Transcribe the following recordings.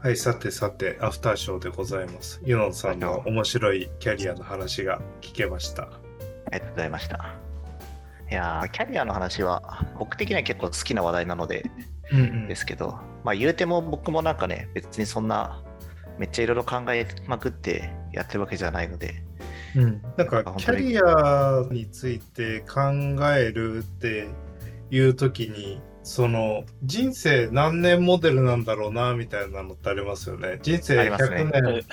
はい、さてさて、アフターショーでございます。ユノンさんの面白いキャリアの話が聞けました。ありがとうございました。いやー、キャリアの話は、僕的には結構好きな話題なので、うんうんですけど、まあ言うても僕もなんかね、別にそんな、めっちゃいろいろ考えまくってやってるわけじゃないので、うん、なんかキャリアについて考えるっていう時にその人生何年モデルなんだろうなみたいなのってありますよね。人生ありますね100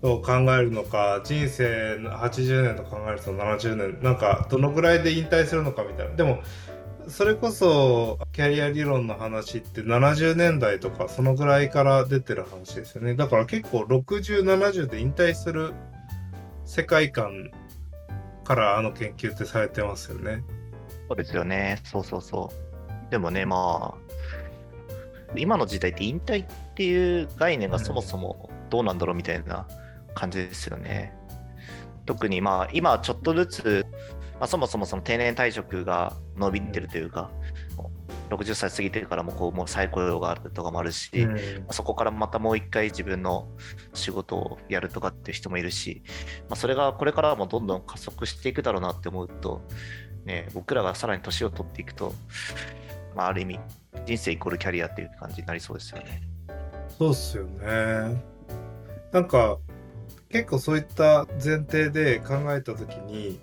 年を考えるのか人生80年と考えると70年なんかどのぐらいで引退するのかみたいな。でもそれこそキャリア理論の話って70年代とかそのぐらいから出てる話ですよね。だから結構60、70で引退する世界観からあの研究ってされてますよね。そうですよね、そうそうそう。でもね、まあ、今の時代って引退っていう概念がそもそもどうなんだろうみたいな感じですよね。特にまあ今ちょっとずつ、まあ、そもそもその定年退職が伸びてるというか、60歳過ぎてからもこうもう再雇用があるとかもあるし、うん。そこからまたもう一回自分の仕事をやるとかっていう人もいるし、まあ、それがこれからもどんどん加速していくだろうなって思うと、ね、僕らがさらに年を取っていくと、まあ、ある意味人生イコールキャリアっていう感じになりそうですよね。そうっすよね。なんか結構そういった前提で考えた時に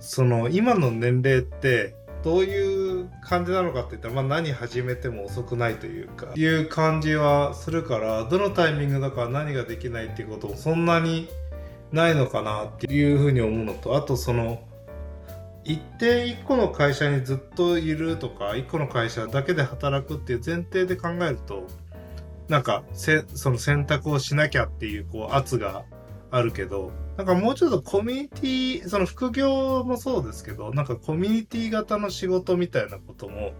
その今の年齢ってどういう感じなのかって言ったら、まあ、何始めても遅くないというかいう感じはするからどのタイミングだから何ができないっていうこともそんなにないのかなっていうふうに思うのとあとその一定一個の会社にずっといるとか一個の会社だけで働くっていう前提で考えるとなんかせその選択をしなきゃっていうこう圧があるけどなんかもうちょっとコミュニティその副業もそうですけどなんかコミュニティ型の仕事みたいなことも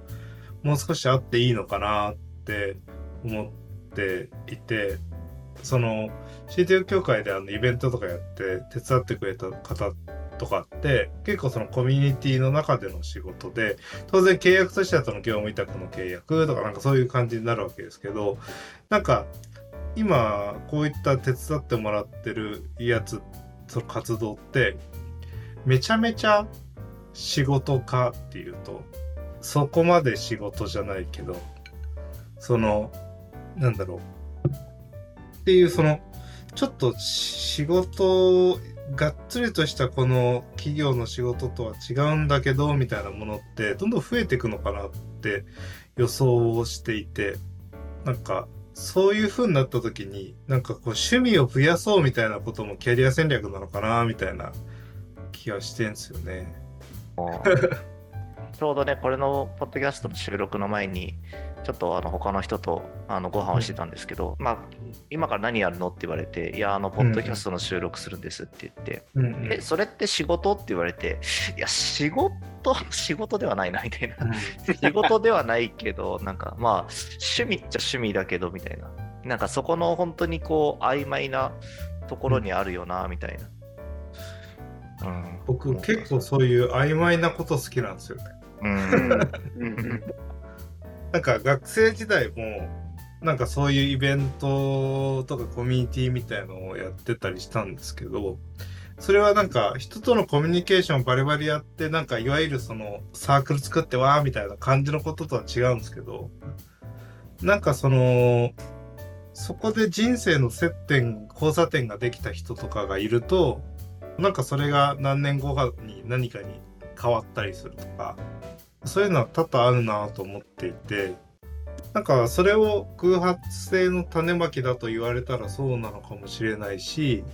もう少しあっていいのかなって思っていてその CTO 協会であのイベントとかやって手伝ってくれた方とかって結構そのコミュニティの中での仕事で当然契約としてはその業務委託の契約とかなんかそういう感じになるわけですけどなんか今こういった手伝ってもらってるやつその活動ってめちゃめちゃ仕事かっていうとそこまで仕事じゃないけどそのなんだろう。っていうそのちょっと仕事がっつりとしたこの企業の仕事とは違うんだけどみたいなものってどんどん増えていくのかなって予想をしていてなんかそういう風になった時になんかこう趣味を増やそうみたいなこともキャリア戦略なのかなみたいな気がしてんすよね。ちょうどね、これのポッドキャストの収録の前に、ちょっとあの他の人とあのご飯をしてたんですけど、まあ、今から何やるのって言われて、いや、あの、ポッドキャストの収録するんですって言って、うんうんえ、それって仕事って言われて、いや、仕事、仕事ではないな、みたいな。仕事ではないけど、なんかまあ、趣味っちゃ趣味だけど、みたいな。なんかそこの本当にこう、曖昧なところにあるよな、みたいな。うん。僕結構そういう曖昧なこと好きなんですよね。うん。なんか学生時代もなんかそういうイベントとかコミュニティみたいのをやってたりしたんですけどそれはなんか人とのコミュニケーションバリバリやってなんかいわゆるそのサークル作ってわーみたいな感じのこととは違うんですけどなんかそのそこで人生の接点交差点ができた人とかがいるとなんかそれが何年後かに何かに変わったりするとかそういうのは多々あるなと思っていてなんかそれを空発性の種まきだと言われたらそうなのかもしれないし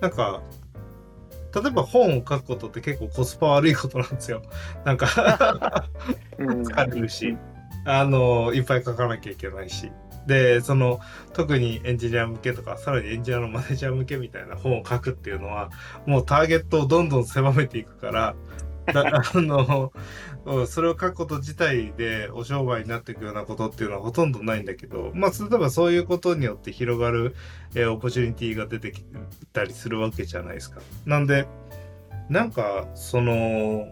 なんか例えば本を書くことって結構コスパ悪いことなんですよ。なんか疲れるし、あのいっぱい書かなきゃいけないし。でその特にエンジニア向けとかさらにエンジニアのマネージャー向けみたいな本を書くっていうのはもうターゲットをどんどん狭めていくからだ あのそれを書くこと自体でお商売になっていくようなことっていうのはほとんどないんだけどまあ例えばそういうことによって広がる、えーオポチュニティが出てきたりするわけじゃないですか。なんでなんかその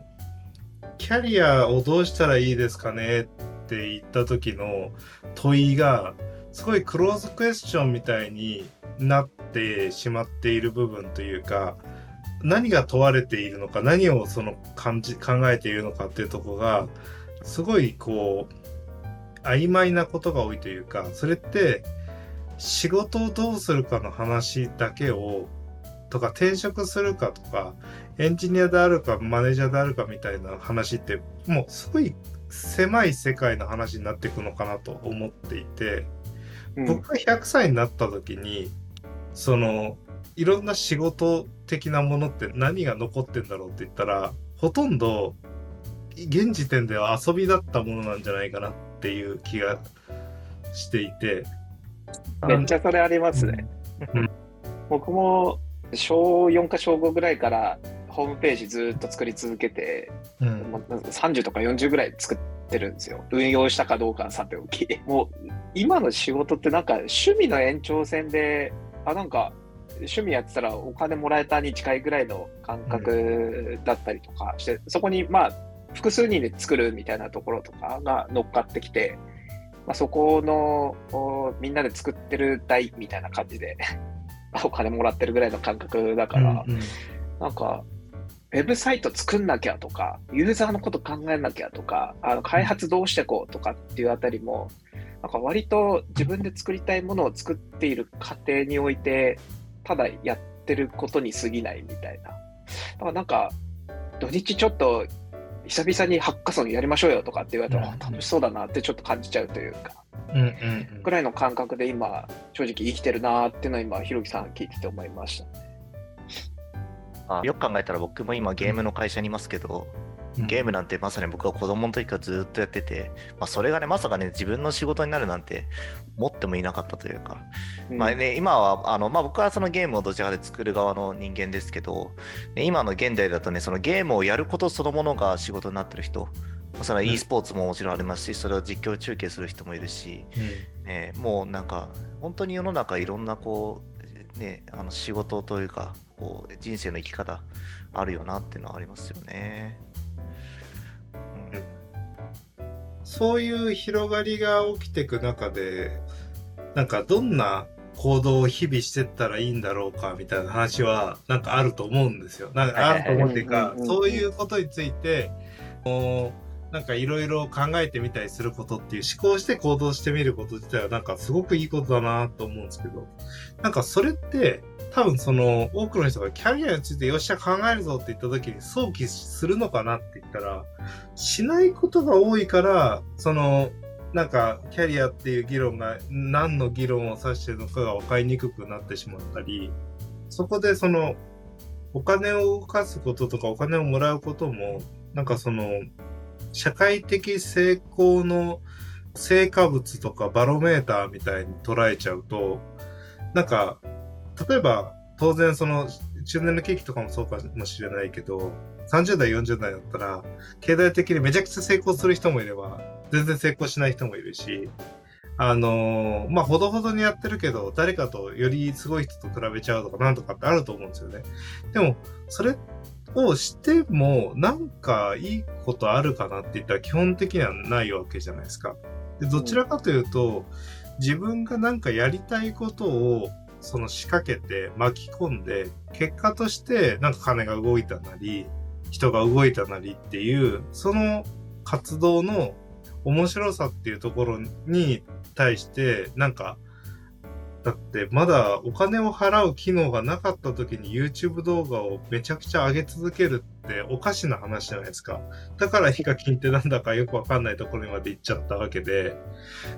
キャリアをどうしたらいいですかねって言った時の問いがすごいクローズクエスチョンみたいになってしまっている部分というか何が問われているのか何をその感じ考えているのかっていうとこがすごいこう曖昧なことが多いというかそれって仕事をどうするかの話だけをとか転職するかとかエンジニアであるかマネージャーであるかみたいな話ってもうすごい狭い世界の話になっていくのかなと思っていて、うん。僕が100歳になった時にそのいろんな仕事的なものって何が残ってんだろうって言ったらほとんど現時点では遊びだったものなんじゃないかなっていう気がしていて。めっちゃそれありますね。うん僕も小4か小5ぐらいからホームページずっと作り続けて、うんもう30とか40ぐらい作ってるんですよ。運用したかどうかはさておき。もう今の仕事ってなんか趣味の延長線で、あ、なんか趣味やってたらお金もらえたに近いぐらいの感覚だったりとかして、そこにまあ複数人で作るみたいなところとかが乗っかってきて、まあ、そこのおみんなで作ってる代みたいな感じで お金もらってるぐらいの感覚だから、うんうん。なんか、ウェブサイト作んなきゃとか、ユーザーのこと考えなきゃとか、あの開発どうしてこうとかっていうあたりも、なんか割と自分で作りたいものを作っている過程において、ただやってることに過ぎないみたいな。だからなんか、土日ちょっと久々にハッカソンやりましょうよとかって言われたら、うんあ楽しそうだなってちょっと感じちゃうというか、うんうんうんぐらいの感覚で今、正直生きてるなっていうのは今、ひろきさん聞いてて思いました。あよく考えたら僕も今ゲームの会社にいますけど、ゲームなんてまさに僕は子供の時からずっとやってて、まあ、それがねまさかね自分の仕事になるなんて思ってもいなかったというか、うん。まあね、今はあの、まあ、僕はそのゲームをどちらかで作る側の人間ですけど、ね今の現代だとねそのゲームをやることそのものが仕事になってる人まあそれはうん。e スポーツももちろんありますしそれを実況中継する人もいるし、ね、もうなんか本当に世の中いろんなこう、ね、あの仕事というかこう人生の生き方あるよなっていうのはありますよね。そういう広がりが起きていく中で、なんかどんな行動を日々してったらいいんだろうかみたいな話はなんかあると思うんですよ。なんかあると思うっていうかそういうことについて、もうなんかいろいろ考えてみたりすることっていう思考して行動してみること自体はなんかすごくいいことだなと思うんですけど、なんかそれって多分その多くの人がキャリアについてよっしゃ考えるぞって言った時に想起するのかなって言ったら、しないことが多いから、その、なんか、キャリアっていう議論が何の議論を指してるのかが分かりにくくなってしまったり、そこでその、お金を動かすこととかお金をもらうことも、なんかその、社会的成功の成果物とかバロメーターみたいに捉えちゃうと、なんか、例えば、当然その、中年の景気とかもそうかもしれないけど、30代、40代だったら、経済的にめちゃくちゃ成功する人もいれば、全然成功しない人もいるし、あのーまあ、ほどほどにやってるけど、誰かとよりすごい人と比べちゃうとかなんとかってあると思うんですよね。でも、それをしても、なんかいいことあるかなって言ったら基本的にはないわけじゃないですか。でどちらかというと、自分がなんかやりたいことをその仕掛けて巻き込んで、結果としてなんか金が動いたなり、人が動いたなりっていう、その活動の面白さっていうところに対して、なんか、だってまだお金を払う機能がなかった時に YouTube 動画をめちゃくちゃ上げ続けるっておかしな話じゃないですか。だからヒカキンってなんだかよくわかんないところにまで行っちゃったわけで、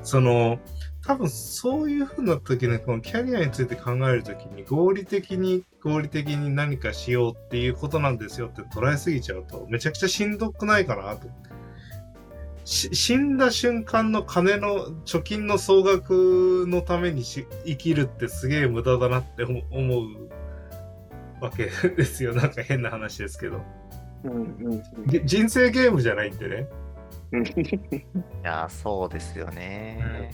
その、多分そういう風な時にこのキャリアについて考える時に合理的に合理的に何かしようっていうことなんですよって捉えすぎちゃうとめちゃくちゃしんどくないかなと。し死んだ瞬間の金の貯金の総額のためにし生きるってすげえ無駄だなって思思うわけですよ。なんか変な話ですけど。うんうんげ人生ゲームじゃないんでね。うん いやー、そうですよね。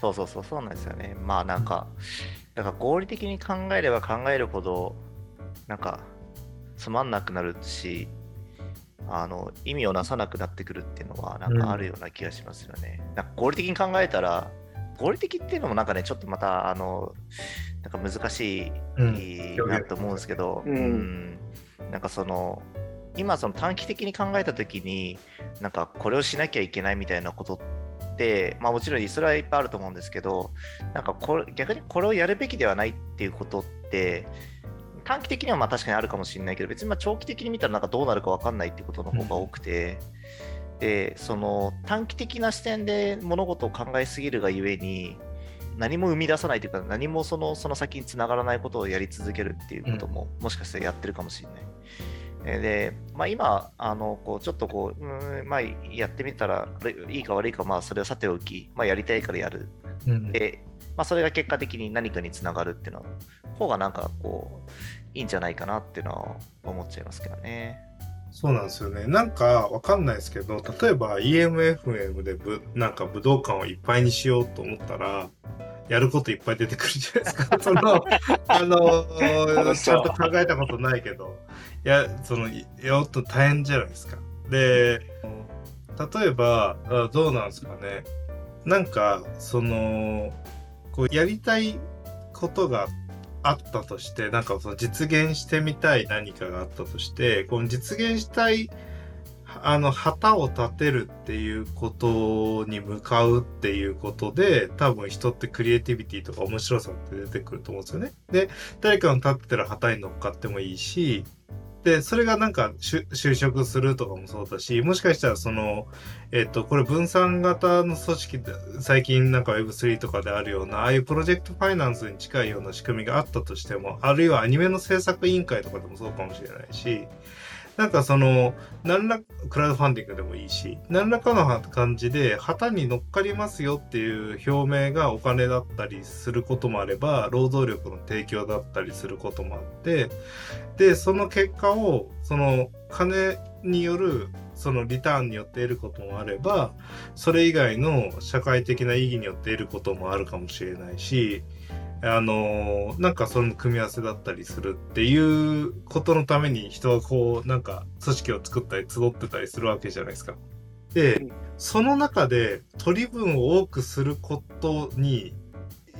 そうそうそう、そうなんですよね。まあなんか、だから合理的に考えれば考えるほど、なんか、つまんなくなるし、あの、意味をなさなくなってくるっていうのは、なんかあるような気がしますよね。なんか合理的に考えたら、合理的っていうのもなんかね、ちょっとまた、あの、なんか難しいうんなと思うんですけど、うんうんなんかその、今その短期的に考えたときに、なんかこれをしなきゃいけないみたいなことって、まあもちろんそれはいっぱいあると思うんですけど、なんかこれ逆にこれをやるべきではないっていうことって、短期的にはまあ確かにあるかもしれないけど、別にま長期的に見たらなんかどうなるか分かんないっていうことの方が多くて、で、その短期的な視点で物事を考えすぎるがゆえに、何も生み出さないというか、何もそのその先につながらないことをやり続けるっていうことも、もしかしたらやってるかもしれない。えーで、まあ、今、あのこうちょっとこう、うーんまあ、やってみたらいいか悪いか、まあ、それはさておき、まあ、やりたいからやる。うんで、まあ、それが結果的に何かにつながるっていうの方がなんかこう、いいんじゃないかなっていうのは思っちゃいますけどね。そうなんですよね。なんかわかんないですけど、例えば EMFM でぶなんか武道館をいっぱいにしようと思ったら、やることいっぱい出てくるじゃないですか。その、あのちゃんと考えたことないけど、いや、その、いやっと大変じゃないですか。で、例えば、あどうなんですかね。なんか、その、こう、やりたいことがあったとして、なんかその実現してみたい何かがあったとして、この実現したい、あの、旗を立てるっていうことに向かうっていうことで、多分人ってクリエイティビティとか面白さって出てくると思うんですよね。で、誰かの立ってる旗に乗っかってもいいし、で、それがなんか就職するとかもそうだし、もしかしたらその、えっ、と、これ分散型の組織で、最近なんか Web3 とかであるような、ああいうプロジェクトファイナンスに近いような仕組みがあったとしても、あるいはアニメの制作委員会とかでもそうかもしれないし、なんかその、何ら、クラウドファンディングでもいいし、何らかの感じで旗に乗っかりますよっていう表明がお金だったりすることもあれば、労働力の提供だったりすることもあって、で、その結果を、その金による、そのリターンによって得ることもあれば、それ以外の社会的な意義によって得ることもあるかもしれないし、あのなんかその組み合わせだったりするっていうことのために人はこうなんか組織を作ったり集ってたりするわけじゃないですか。でうん、その中で取り分を多くすることに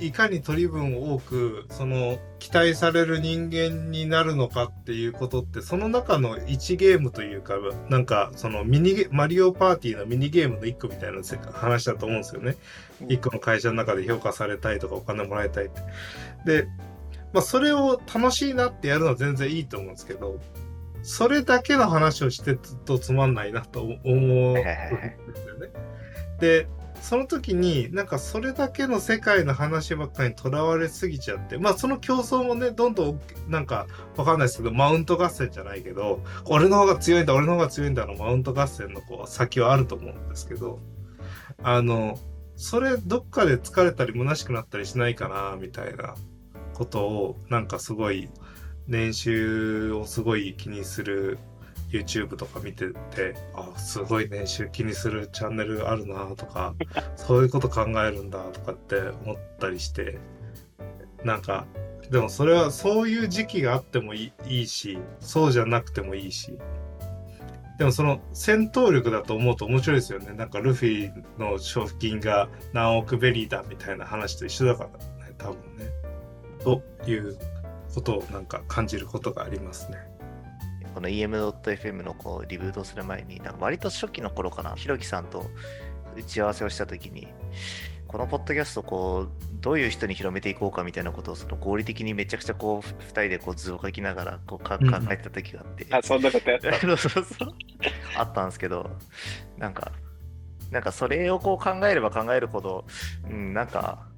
いかに取り分を多くその期待される人間になるのかっていうことってその中の1ゲームというかなんかそのミニゲマリオパーティーのミニゲームの1個みたいな話だと思うんですよね。1個の会社の中で評価されたいとかお金もらいたいって。で、まあそれを楽しいなってやるのは全然いいと思うんですけど、それだけの話をしてるとつまんないなと思うんですよね。で、その時になんかそれだけの世界の話ばっかりにとらわれすぎちゃってまあその競争もねどんどんなんかわかんないですけどマウント合戦じゃないけど俺の方が強いんだ俺の方が強いんだのマウント合戦のこう先はあると思うんですけどあのそれどっかで疲れたり虚しくなったりしないかなみたいなことをなんかすごい年収をすごい気にする YouTube とか見ててあすごい年収気にするチャンネルあるなとか そういうこと考えるんだとかって思ったりしてなんかでもそれはそういう時期があってもいいいいしそうじゃなくてもいいし。でもその戦闘力だと思うと面白いですよね。なんかルフィの賞金が何億ベリーだみたいな話と一緒だからね多分ね。ということをなんか感じることがありますね。この EM.FM のこうリブートする前に、なんか割と初期の頃かな、ひろきさんと打ち合わせをしたときに、このポッドキャストこう、どういう人に広めていこうかみたいなことをその合理的にめちゃくちゃこう、2人でこう図を書きながらこうか考うん。えてた時があって、あ、そんなことやった？そうそうそう。あったんですけど、なんか、なんかそれをこう考えれば考えるほど、うん、なんか、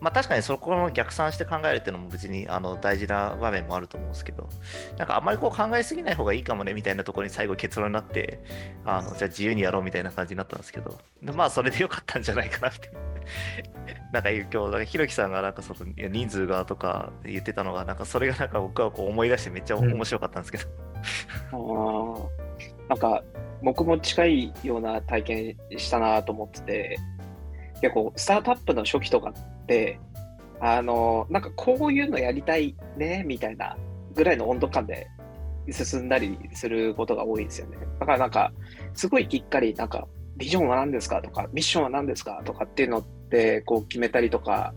まあ確かにそこの逆算して考えるっていうのも別にあの大事な場面もあると思うんですけど、なんかあんまりこう考えすぎない方がいいかもねみたいなところに最後結論になって、あのじゃあ自由にやろうみたいな感じになったんですけど、で まあそれでよかったんじゃないかなって。なんか今日、なんかひろきさんがなんかその人数がとか言ってたのが、なんかそれがなんか僕はこう思い出してめっちゃ面白かったんですけど。あーなんか、僕も近いような体験したなと思ってて、結構、スタートアップの初期とかって、あの、なんかこういうのやりたいね、みたいなぐらいの温度感で進んだりすることが多いんですよね。だからなんか、すごいきっかり、なんか、ビジョンは何ですかとか、ミッションは何ですかとかっていうのってこう決めたりとか、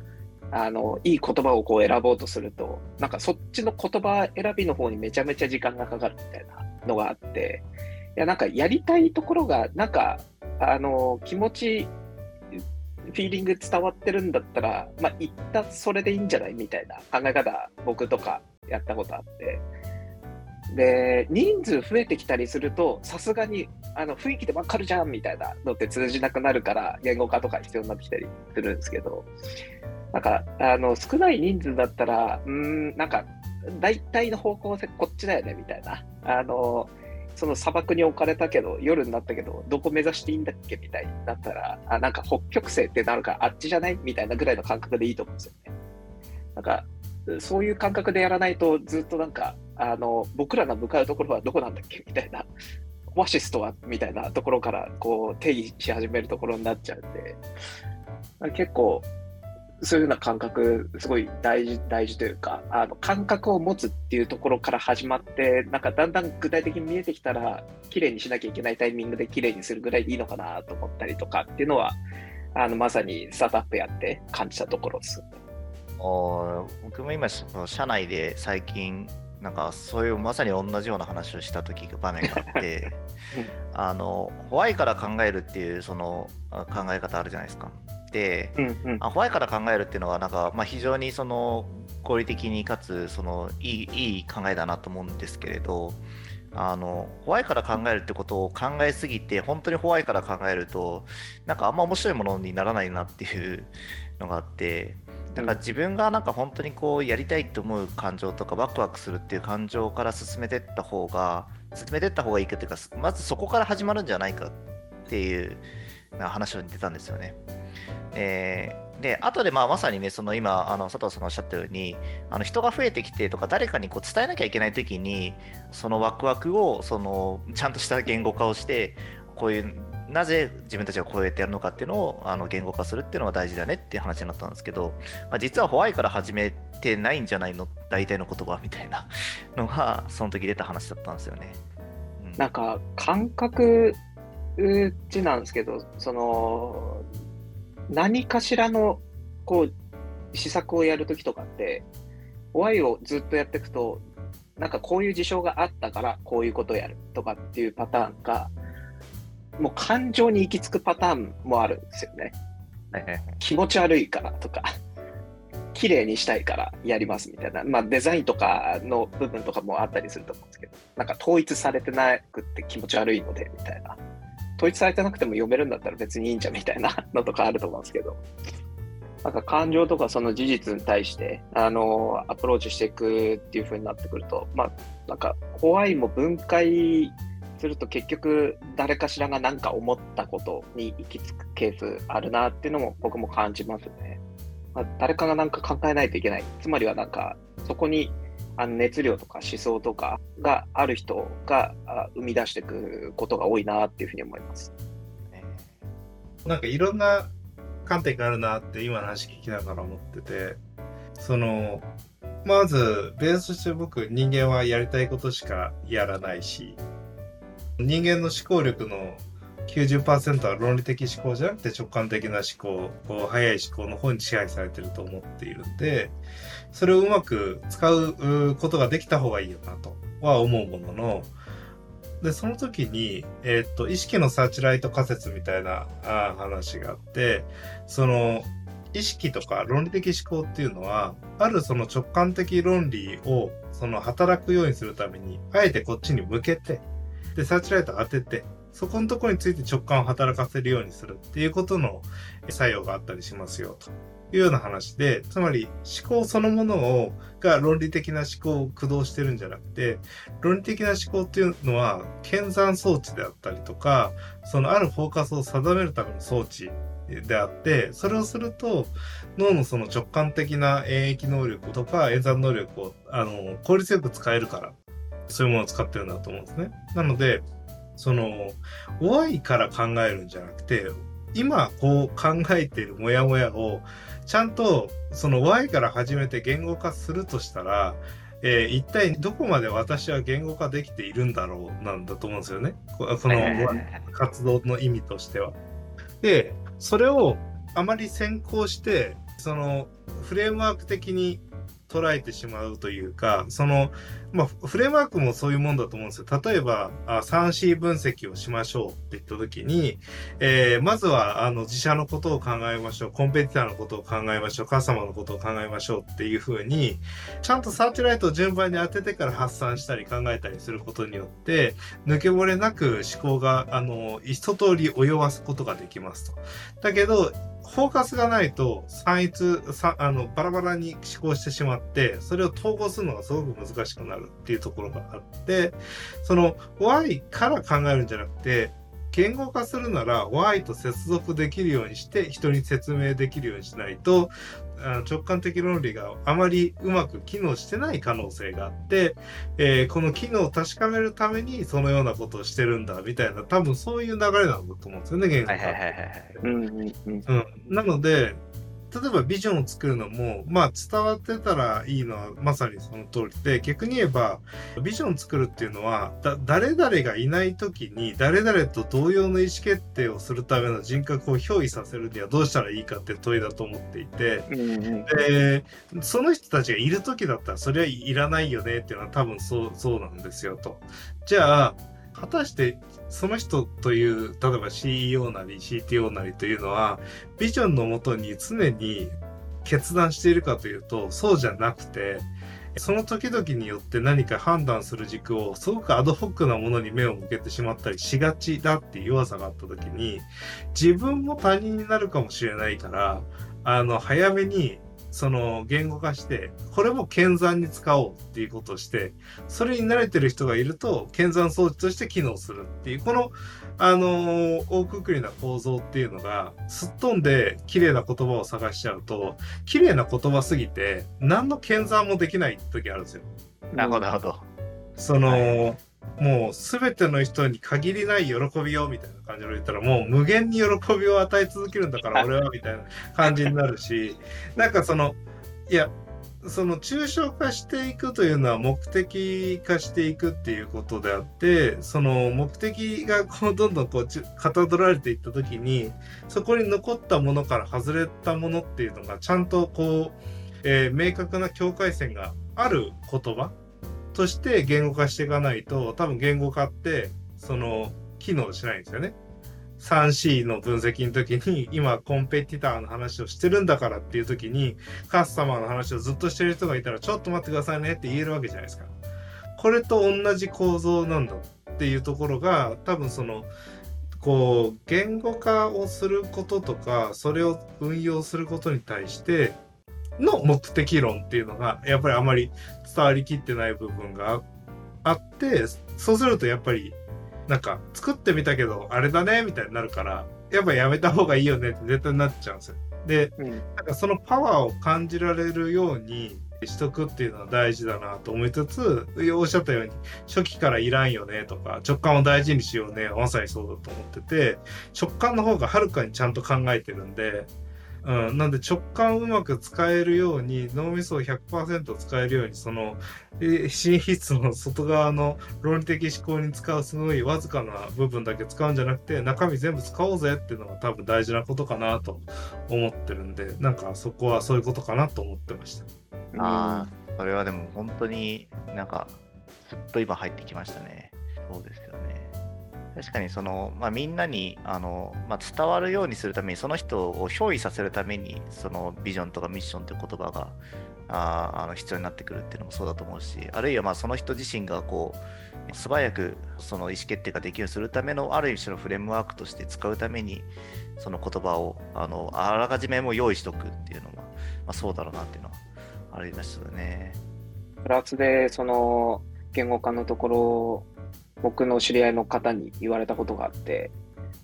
あの、いい言葉をこう選ぼうとすると、なんかそっちの言葉選びの方にめちゃめちゃ時間がかかるみたいなのがあって、いや、なんかやりたいところが、なんか、あの、気持ち、ィーリング伝わってるんだったら、まあ、一旦それでいいんじゃないみたいな考え方、僕とかやったことあって。で、人数増えてきたりすると、さすがにあの雰囲気でわかるじゃんみたいなのって通じなくなるから、言語化とか必要になってきたりするんですけど、なんか、あの、少ない人数だったら、うん、なんか、大体の方向性こっちだよねみたいな。あの、その砂漠に置かれたけど、夜になったけど、どこ目指していいんだっけみたいになったら、あ、なんか北極星ってなるから、あっちじゃないみたいなぐらいの感覚でいいと思うんですよね。なんか、そういう感覚でやらないと、ずっとなんか、あの、僕らが向かうところはどこなんだっけみたいな。オアシスとはみたいなところから、こう、定義し始めるところになっちゃうんで、結構、そういうような感覚、すごい大事、大事というか、あの、感覚を持つっていうところから始まって、なんかだんだん具体的に見えてきたら、綺麗にしなきゃいけないタイミングで綺麗にするぐらいでいいのかなと思ったりとかっていうのは、あの、まさにスタートアップやって感じたところです。あ僕も今、その社内で最近、なんかそういうまさに同じような話をした時場面があってうん、あの、ホワイから考えるっていうそのあ考え方あるじゃないですか。で、うんうん。あホワイから考えるっていうのは、なんか、まあ、非常にその合理的にかつそのいいいい考えだなと思うんですけれど、あのホワイから考えるってことを考えすぎて、本当にホワイから考えると、なんかあんま面白いものにならないなっていうのがあって、だから自分がなんか本当にこうやりたいと思う感情とかワクワクするっていう感情から進めていった方が、進めていった方がいいかっていうか、まずそこから始まるんじゃないかっていうな話を出たんですよね。えーで、後でまあまさにね、その今、あの佐藤さんがおっしゃったように、あの人が増えてきてとか、誰かにこう伝えなきゃいけないときに、そのワクワクをそのちゃんとした言語化をして、こういう、なぜ自分たちがこうやってやるのかっていうのをあの言語化するっていうのが大事だねっていう話になったんですけど、まあ、実はホワイから始めてないんじゃないの、大体の言葉みたいな のが、その時出た話だったんですよね。うんなんか感覚うちなんですけど、その何かしらのこう施策をやるときとかって、Y をずっとやっていくと、なんかこういう事象があったからこういうことをやるとかっていうパターンが、もう感情に行き着くパターンもあるんですよね。気持ち悪いからとか、綺麗にしたいからやりますみたいな、まあデザインとかの部分とかもあったりすると思うんですけど、なんか統一されてなくって気持ち悪いのでみたいな。統一されてなくても読めるんだったら別にいいんじゃんみたいな のとかあると思うんですけど、なんか感情とかその事実に対して、あの、アプローチしていくっていう風になってくると、まあ、なんか怖いも分解すると結局誰かしらが何か思ったことに行き着くケースあるなっていうのも僕も感じますね。まあ、誰かが何か考えないといけない。つまりはなんかそこにあの熱量とか思想とかがある人が生み出していくことが多いなっていうふうに思います。なんかいろんな観点があるなって今の話聞きながら思っててそのまずベースとして僕人間はやりたいことしかやらないし人間の思考力の90%は論理的思考じゃなくて直感的な思考早い思考の方に支配されてると思っているんでそれをうまく使うことができた方がいいよなとは思うものので、その時に、えっと、意識のサーチライト仮説みたいな話があって、その、意識とか論理的思考っていうのは、あるその直感的論理を、その働くようにするために、あえてこっちに向けて、で、サーチライト当てて、そこのところについて直感を働かせるようにするっていうことの作用があったりしますよ、と。いうような話で、つまり思考そのものを、が論理的な思考を駆動してるんじゃなくて、論理的な思考っていうのは、検算装置であったりとか、そのあるフォーカスを定めるための装置であって、それをすると、脳のその直感的な演疫能力とか演算能力を、あの、効率よく使えるから、そういうものを使ってるんだと思うんですね。なので、その、Y から考えるんじゃなくて、今こう考えているモヤモヤを、ちゃんとその Y から始めて言語化するとしたら、えー一体どこまで私は言語化できているんだろうなんだと思うんですよね。ここの活動の意味としては。で、それをあまり先行してそのフレームワーク的に捉えてしまうというか、その、まあ、フレームワークもそういうもんだと思うんですよ。例えば、3C 分析をしましょうって言った時に、えー、まずは、あの、自社のことを考えましょう。コンペティターのことを考えましょう。カスタマーのことを考えましょうっていうふうに、ちゃんとサーチライトを順番に当ててから発散したり考えたりすることによって、抜け漏れなく思考が、あの、一通り及ばすことができますと。だけど、フォーカスがないと、散逸、さあの、バラバラに思考してしまって、それを統合するのがすごく難しくなるっていうところがあって、その Y から考えるんじゃなくて、言語化するなら Y と接続できるようにして人に説明できるようにしないと直感的論理があまりうまく機能してない可能性があって、えー、この機能を確かめるためにそのようなことをしてるんだみたいな多分そういう流れなんだと思うんですよね言語化。なので例えばビジョンを作るのも、まあ伝わってたらいいのはまさにその通りで、逆に言えば、ビジョンを作るっていうのは、だ誰々がいない時に誰々と同様の意思決定をするための人格を憑依させるにはどうしたらいいかって問いだと思っていて、で、その人たちがいる時だったらそれはいらないよねっていうのは多分そうそうなんですよと。じゃあ、果たしてその人という例えば CEO なり CTO なりというのはビジョンのもとに常に決断しているかというとそうじゃなくてその時々によって何か判断する軸をすごくアドホックなものに目を向けてしまったりしがちだっていう弱さがあった時に自分も他人になるかもしれないからあの早めにその言語化して、これも剣山に使おうっていうことをして、それに慣れてる人がいると、剣山装置として機能するっていう、この、あのー、大くくりな構造っていうのが、すっ飛んで綺麗な言葉を探しちゃうと、綺麗な言葉すぎて、何の剣山もできない時あるんですよ。なるほど、なるほど。その、はいもう全ての人に限りない喜びをみたいな感じで言ったらもう無限に喜びを与え続けるんだから俺はみたいな感じになるし なんかそのいやその抽象化していくというのは目的化していくっていうことであってその目的がこうどんどんこうかたどられていった時にそこに残ったものから外れたものっていうのがちゃんとこう、えー、明確な境界線がある言葉として言語化していかないと、多分言語化って、その、機能しないんですよね。3C の分析の時に、今コンペティターの話をしてるんだからっていう時に、カスタマーの話をずっとしてる人がいたら、ちょっと待ってくださいねって言えるわけじゃないですか。これと同じ構造なんだっていうところが、多分その、こう、言語化をすることとか、それを運用することに対して、の目的論っていうのが、やっぱりあまり伝わりきってない部分があって、そうするとやっぱり、なんか、作ってみたけど、あれだね、みたいになるから、やっぱやめた方がいいよねって絶対なっちゃうんですよ。で、うん、なんかそのパワーを感じられるようにしとくっていうのは大事だなと思いつつ、おっしゃったように、初期からいらんよねとか、直感を大事にしようね、まさにそうだと思ってて、直感の方がはるかにちゃんと考えてるんで、うん、なんで直感をうまく使えるように脳みそを100%使えるようにその心筆の外側の論理的思考に使うすごいわずかな部分だけ使うんじゃなくて中身全部使おうぜっていうのが多分大事なことかなと思ってるんでなんかそこはそういうことかなと思ってました。ああそれはでも本当になんかすっと今入ってきましたね。そうですよね。確かにその、まあ、みんなにあの、まあ、伝わるようにするためにその人を憑依させるためにそのビジョンとかミッションという言葉がああの必要になってくるっていうのもそうだと思うしあるいはまあその人自身がこう素早くその意思決定ができるようにするためのある種のフレームワークとして使うためにその言葉をあのあらかじめも用意しておくっていうのも、まあ、そうだろうなっていうのはありましたね。プラスでその言語化のところ僕の知り合いの方に言われたことがあって、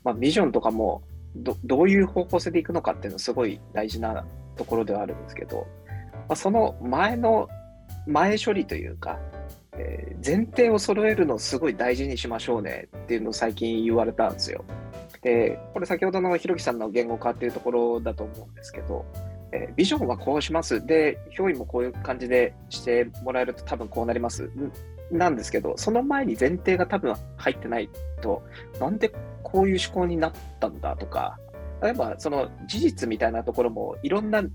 まあ、ビジョンとかもどどういう方向性でいくのかっていうのはすごい大事なところではあるんですけど、まあ、その前の前処理というか、えー、前提を揃えるのをすごい大事にしましょうねっていうのを最近言われたんですよ。で、これ先ほどのひろきさんの言語化っていうところだと思うんですけど、えー、ビジョンはこうします。で、表意もこういう感じでしてもらえると多分こうなります。なんですけど、その前に前提が多分入ってないと、なんでこういう思考になったんだとか、例えばその事実みたいなところもいろんな考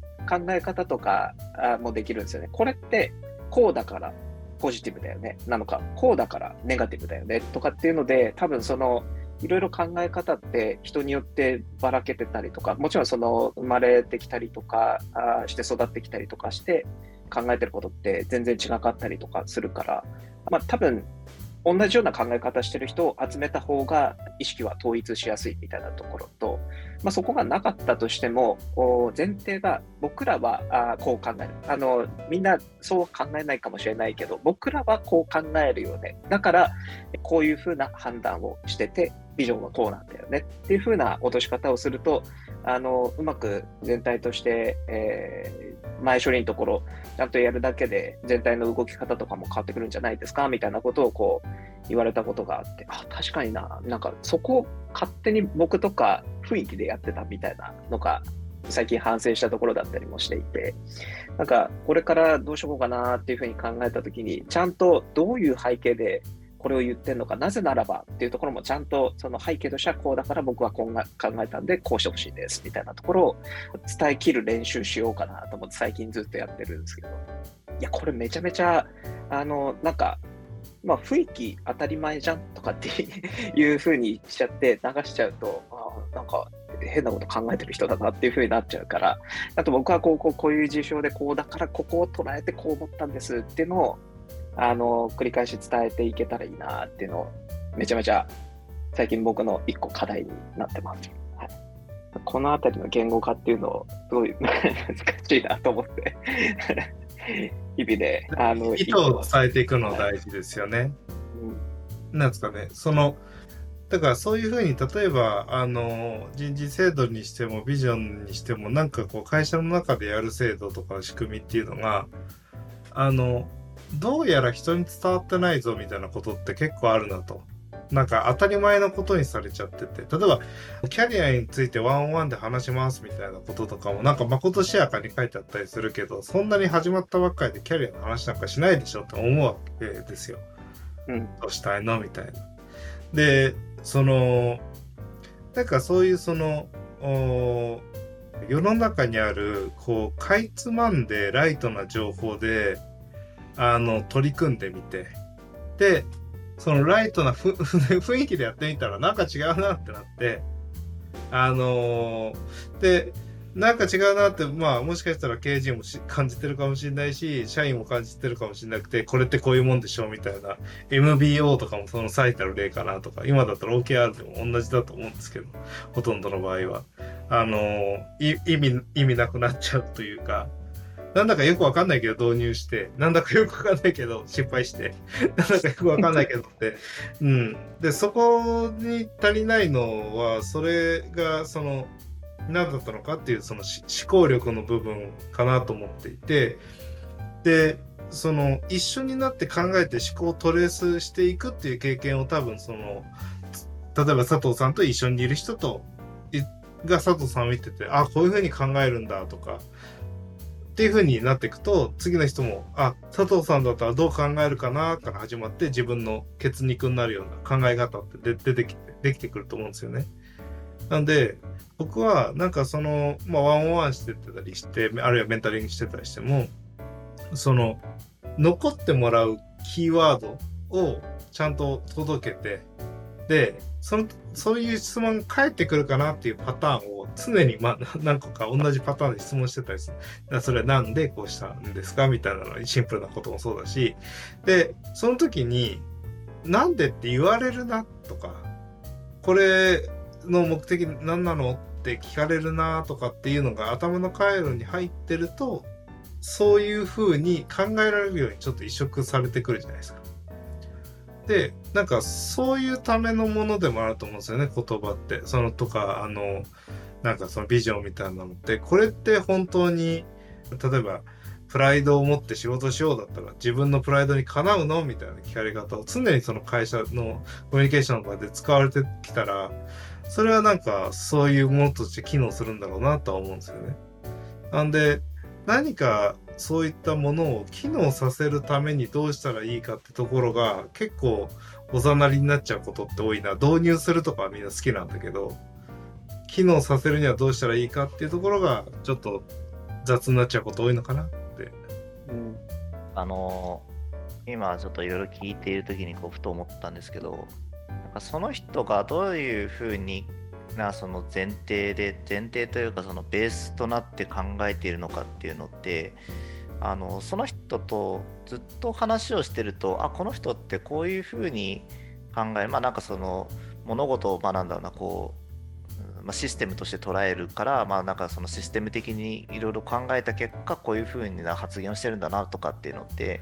え方とかもできるんですよね。これってこうだからポジティブだよねなのか、こうだからネガティブだよねとかっていうので、多分そのいろいろ考え方って人によってばらけてたりとか、もちろんその生まれてきたりとかして育ってきたりとかして考えてることって全然違かったりとかするから、まあ多分同じような考え方してる人を集めた方が意識は統一しやすいみたいなところと、まあ、そこがなかったとしても、前提が僕らはこう考えるあの。みんなそう考えないかもしれないけど、僕らはこう考えるよね。だから、こういうふうな判断をしてて、ビジョンはこうなんだよねっていうふうな落とし方をすると、あのうまく全体として、えー、前処理のところ、ちゃんとやるだけで全体の動き方とかも変わってくるんじゃないですかみたいなことをこう言われたことがあって、あ、確かにな、なんかそこを勝手に僕とか雰囲気でやってたみたいなのが最近反省したところだったりもしていて、なんかこれからどうしようかなっていうふうに考えたときに、ちゃんとどういう背景でこれを言ってるのか、なぜならばっていうところもちゃんとその背景としてはこうだから僕はこう考えたんでこうしてほしいですみたいなところを伝えきる練習しようかなと思って最近ずっとやってるんですけど、いや、これめちゃめちゃ、あの、なんか、まあ、雰囲気当たり前じゃんとかって いうふうにしちゃって流しちゃうと、あなんか変なこと考えてる人だなっていうふうになっちゃうから、あと僕はこうこうこういう事象でこうだからここを捉えてこう思ったんですっていうのをあの、繰り返し伝えていけたらいいなっていうのを、めちゃめちゃ最近僕の一個課題になってます。はい、このあたりの言語化っていうのを、すごい難しいなと思って 日々で、あの、意図を伝えていくの大事ですよね。うん、なんですかね、その、だからそういうふうに例えばあの人事制度にしてもビジョンにしてもなんかこう会社の中でやる制度とか仕組みっていうのがあのどうやら人に伝わってないぞみたいなことって結構あるなと。なんか当たり前のことにされちゃってて、例えばキャリアについてワンオンワンで話しますみたいなこととかもなんかまことしやかに書いてあったりするけど、そんなに始まったばっかりでキャリアの話なんかしないでしょって思うわけですよ。うん。どうしたいのみたいな。で、その、なんかそういうその、世の中にある、こう、かいつまんでライトな情報で、あの、取り組んでみて、で、そのライトな 雰囲気でやってみたらなんか違うなってなって、あのー、で、なんか違うなって、まあもしかしたら経営陣も感じてるかもしれないし、社員も感じてるかもしれなくて、これってこういうもんでしょうみたいな、MBO とかもその最たる例かなとか、今だったら OKR でも同じだと思うんですけど、ほとんどの場合は。あのー、意味、意味なくなっちゃうというか、なんだかよくわかんないけど導入して、なんだかよくわかんないけど失敗して、なんだかよくわかんないけどって、うん。で、そこに足りないのは、それが、その、何だったのかっていう、その思考力の部分かなと思っていて、で、その、一緒になって考えて思考をトレースしていくっていう経験を多分、その、例えば佐藤さんと一緒にいる人と、が佐藤さんを見てて、あ、こういうふうに考えるんだとか、っていう風になっていくと、次の人も、あ、佐藤さんだったらどう考えるかなから始まって自分の血肉になるような考え方って出てきて、できてくると思うんですよね。なんで、僕はなんかその、まあ、ワンオンワンしてたりして、あるいはメンタリングしてたりしても、その、残ってもらうキーワードをちゃんと届けて、で、その、そういう質問返ってくるかなっていうパターンを常に、まあ、何個か同じパターンで質問してたりする。それはなんでこうしたんですかみたいなのシンプルなこともそうだし、で、その時に、なんでって言われるなとか、これの目的何なのって聞かれるなとかっていうのが頭の回路に入ってると、そういうふうに考えられるようにちょっと移植されてくるじゃないですか。で、なんかそういうためのものでもあると思うんですよね、言葉って。そのとか、あの、なんかそのビジョンみたいなのって、これって本当に、例えば、プライドを持って仕事しようだったら自分のプライドにかなうのみたいな聞かれ方を常にその会社のコミュニケーションの場で使われてきたら、それはなんかそういうものとして機能するんだろうなとは思うんですよね。なんで、何かそういったものを機能させるためにどうしたらいいかってところが結構おざなりになっちゃうことって多いな。導入するとかはみんな好きなんだけど、機能させるにはどうしたらいいかっていうところがちょっと雑になっちゃうこと多いのかなって。うんあの今ちょっといろいろ聞いている時にこうふと思ったんですけどなんかその人がどういうふうになその前提で前提というかそのベースとなって考えているのかっていうのってあのその人とずっと話をしてるとあこの人ってこういうふうに考えまあなんかその物事をまあなんだろうなこううんまあ、システムとして捉えるから、まあ、なんかそのシステム的にいろいろ考えた結果こういうふうな発言をしてるんだなとかっていうのって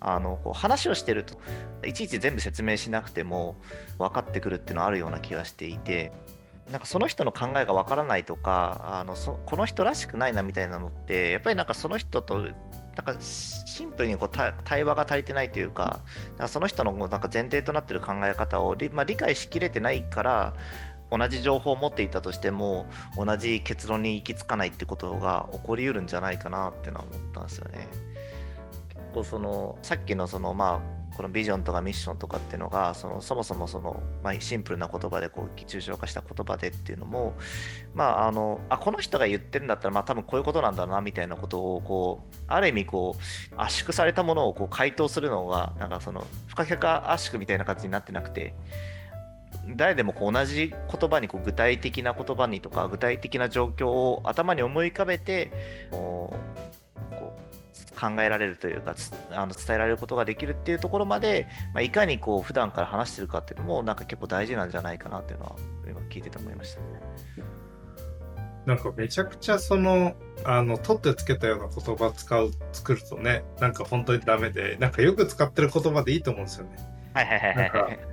あのこう話をしてるといちいち全部説明しなくても分かってくるっていうのはあるような気がしていてなんかその人の考えが分からないとかあのそこの人らしくないなみたいなのってやっぱりなんかその人となんかシンプルにこう対話が足りてないというかその人のなんか前提となってる考え方を,、まあ、理解しきれてないから同じ情報を持っていたとしても同じ結論に行き着かないってことが起こりうるんじゃないかなってのは思ったんですよね。結構そのさっきのそのまあこのビジョンとかミッションとかっていうのがそのそもそもその、まあ、シンプルな言葉でこう抽象化した言葉でっていうのもまああのあこの人が言ってるんだったらまあ多分こういうことなんだなみたいなことをこうある意味こう圧縮されたものをこう回答するのがなんかその不可逆圧縮みたいな感じになってなくて誰でもこう同じ言葉にこう具体的な言葉にとか具体的な状況を頭に思い浮かべてこう考えられるというかつあの伝えられることができるっていうところまで、まあ、いかにこう普段から話してるかっていうのもなんか結構大事なんじゃないかなっていうのは今聞いてて思いましたね。なんかめちゃくちゃその、あの、取ってつけたような言葉使う、作るとね、なんか本当にダメで、なんかよく使ってる言葉でいいと思うんですよね。はいはいはいはいはい。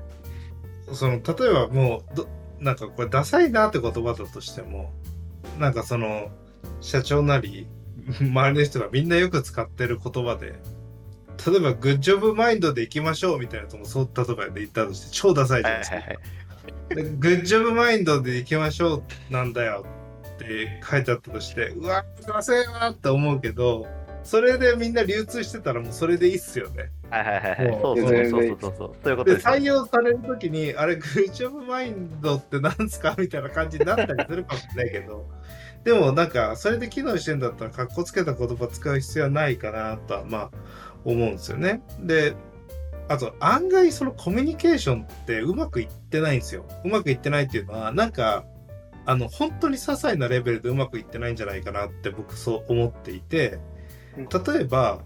その、例えばもう、どなんかこれダサいなって言葉だとしても、なんかその、社長なり、周りの人がみんなよく使ってる言葉で、例えば、グッジョブマインドで行きましょうみたいなのともそう、例えばで言ったとして、超ダサいじゃないですか。はいはいはいでグッジョブマインドで行きましょうなんだよって書いてあったとして、うわ、ダセーなって思うけど、それでみんな流通してたらもうそれでいいっすよね。はいはいはいはい。もそううそうそうそうそうそう。そういうことで、採用されるときに、あれ、グッジョブマインドって何すかみたいな感じになったりするかもしれないけど、でもなんか、それで機能してんだったら、かっこつけた言葉使う必要はないかなとは、まあ、思うんですよね。で、あと、案外そのコミュニケーションってうまくいってないんですよ。うまくいってないっていうのは、なんか、あの、本当に些細なレベルでうまくいってないんじゃないかなって僕そう思っていて、例えば、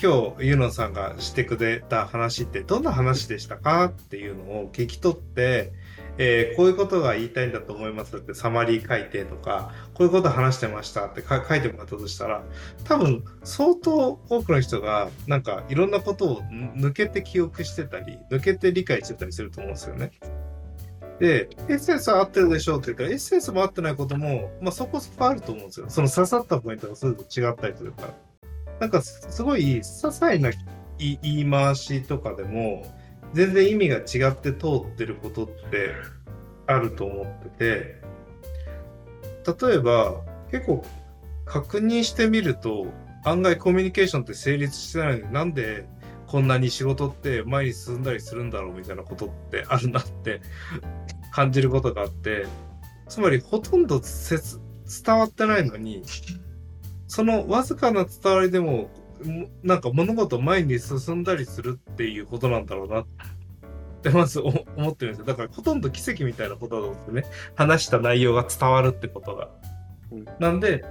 今日、ユノさんがしてくれた話ってどんな話でしたかっていうのを聞き取って、えーこういうことが言いたいんだと思いますってサマリー書いてとか、こういうこと話してましたって書いてもらったとしたら、多分相当多くの人がなんかいろんなことを抜けて記憶してたり、抜けて理解してたりすると思うんですよね。で、エッセンスは合ってるでしょうって言ったら、エッセンスも合ってないことも、まあそこそこあると思うんですよ。その刺さったポイントがすぐ違ったりするから。なんかすごい些細な言い回しとかでも、全然意味が違って通ってることってあると思ってて、例えば結構確認してみると、案外コミュニケーションって成立してないのになんでこんなに仕事って前に進んだりするんだろうみたいなことってあるなって感じることがあって、つまりほとんど伝わってないのに、そのわずかな伝わりでも、もなんか物事前に進んだりするっていうことなんだろうなってまずお思ってるんですよ。だからほとんど奇跡みたいなことだと思うんですよね。話した内容が伝わるってことが。うんなんで、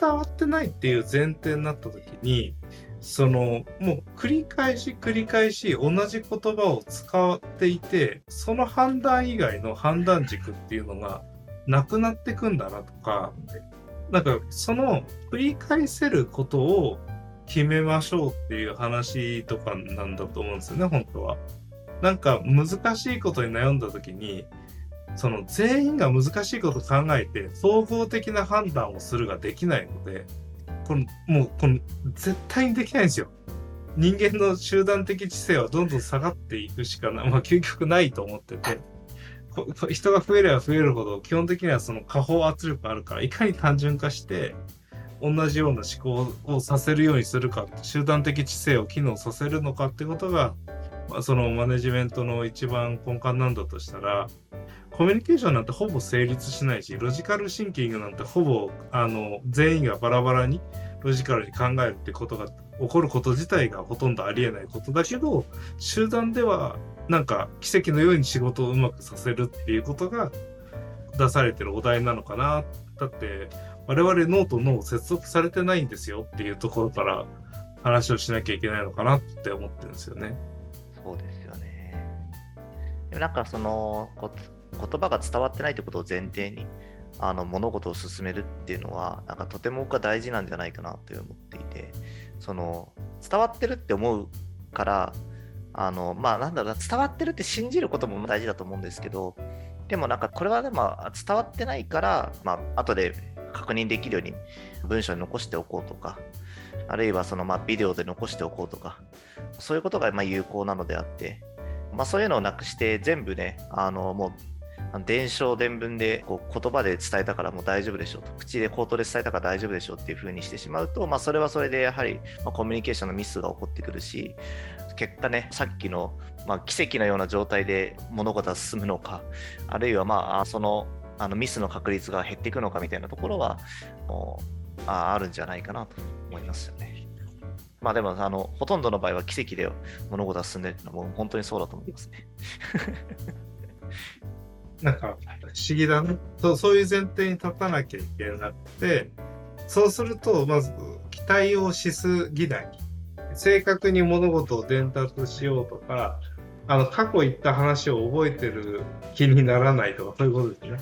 伝わってないっていう前提になった時に、その、もう繰り返し繰り返し同じ言葉を使っていて、その判断以外の判断軸っていうのがなくなってくんだなとか、なんかその繰り返せることを決めましょうっていう話とかなんだと思うんですよね、本当は。なんか難しいことに悩んだ時に、その全員が難しいこと考えて総合的な判断をするができないので、このもうこの絶対にできないんですよ。人間の集団的知性はどんどん下がっていくしかない、まあ究極ないと思ってて、人が増えれば増えるほど基本的にはその下方圧力があるから、いかに単純化して同じような思考をさせるようにするか、集団的知性を機能させるのかってことが、まあ、そのマネジメントの一番根幹なんだとしたら、コミュニケーションなんてほぼ成立しないし、ロジカルシンキングなんてほぼ、あの、全員がバラバラにロジカルに考えるってことが起こること自体がほとんどありえないことだけど、集団ではなんか奇跡のように仕事をうまくさせるっていうことが出されてるお題なのかな。だって、我々脳と脳接続されてないんですよっていうところから話をしなきゃいけないのかなって思ってるんですよね。そうですよね。でもなんかそのこ言葉が伝わってないということを前提にあの物事を進めるっていうのはなんかとても僕は大事なんじゃないかなと思っていてその伝わってるって思うからあのまあなんだろう伝わってるって信じることも大事だと思うんですけどでもなんかこれはでも伝わってないからまあ後で確認できるように文章に残しておこうとかあるいはそのまあビデオで残しておこうとかそういうことがまあ有効なのであって、まあ、そういうのをなくして全部ねあのもう伝承伝聞でこう言葉で伝えたからもう大丈夫でしょうと口で口頭で伝えたから大丈夫でしょうっていう風にしてしまうと、まあ、それはそれでやはり、コミュニケーションのミスが起こってくるし結果ねさっきの、まあ、奇跡のような状態で物事が進むのかあるいはまあそのあのミスの確率が減っていくのかみたいなところはもうああるんじゃないかなと思いますよね。まあでもあのほとんどの場合は奇跡で物事が進んでるのはもう本当にそうだと思いますね。なんか不思議だねそうそういう前提に立たなきゃいけなくてそうするとまず期待をしすぎない正確に物事を伝達しようとかあの過去言った話を覚えてる気にならないとかそういうことですね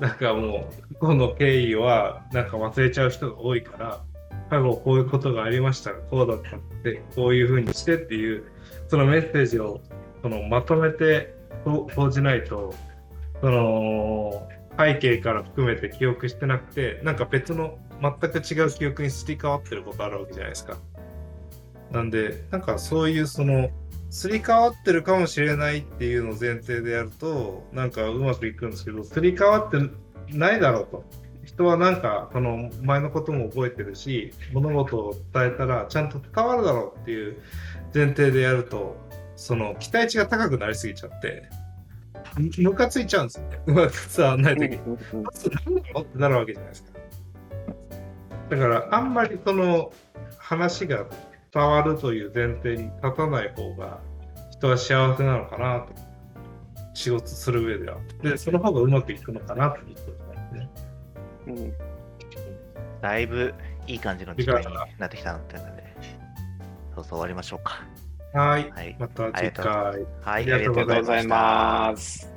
なんかもう過去の経緯はなんか忘れちゃう人が多いから過去こういうことがありましたこうだったってこういうふうにしてっていうそのメッセージをそのまとめて報じないとその背景から含めて記憶してなくてなんか別の全く違う記憶にすり替わってることあるわけじゃないですか。なんでなんかそういうそのすり替わってるかもしれないっていうのを前提でやるとなんかうまくいくんですけどすり替わってないだろうと。人はなんかその前のことも覚えてるし物事を伝えたらちゃんと伝わるだろうっていう前提でやるとその期待値が高くなりすぎちゃってムカついちゃうんですよね。うまく伝わらないときに。ってなるわけじゃないですか。だからあんまりその話が伝わるという前提に立たない方が人は幸せなのかなと仕事する上では。で、その方がうまくいくのかなということですね。うんだいぶいい感じの時間になってきたので、そうそう終わりましょうか。はい。はい。また次回。はい、ありがとうございます。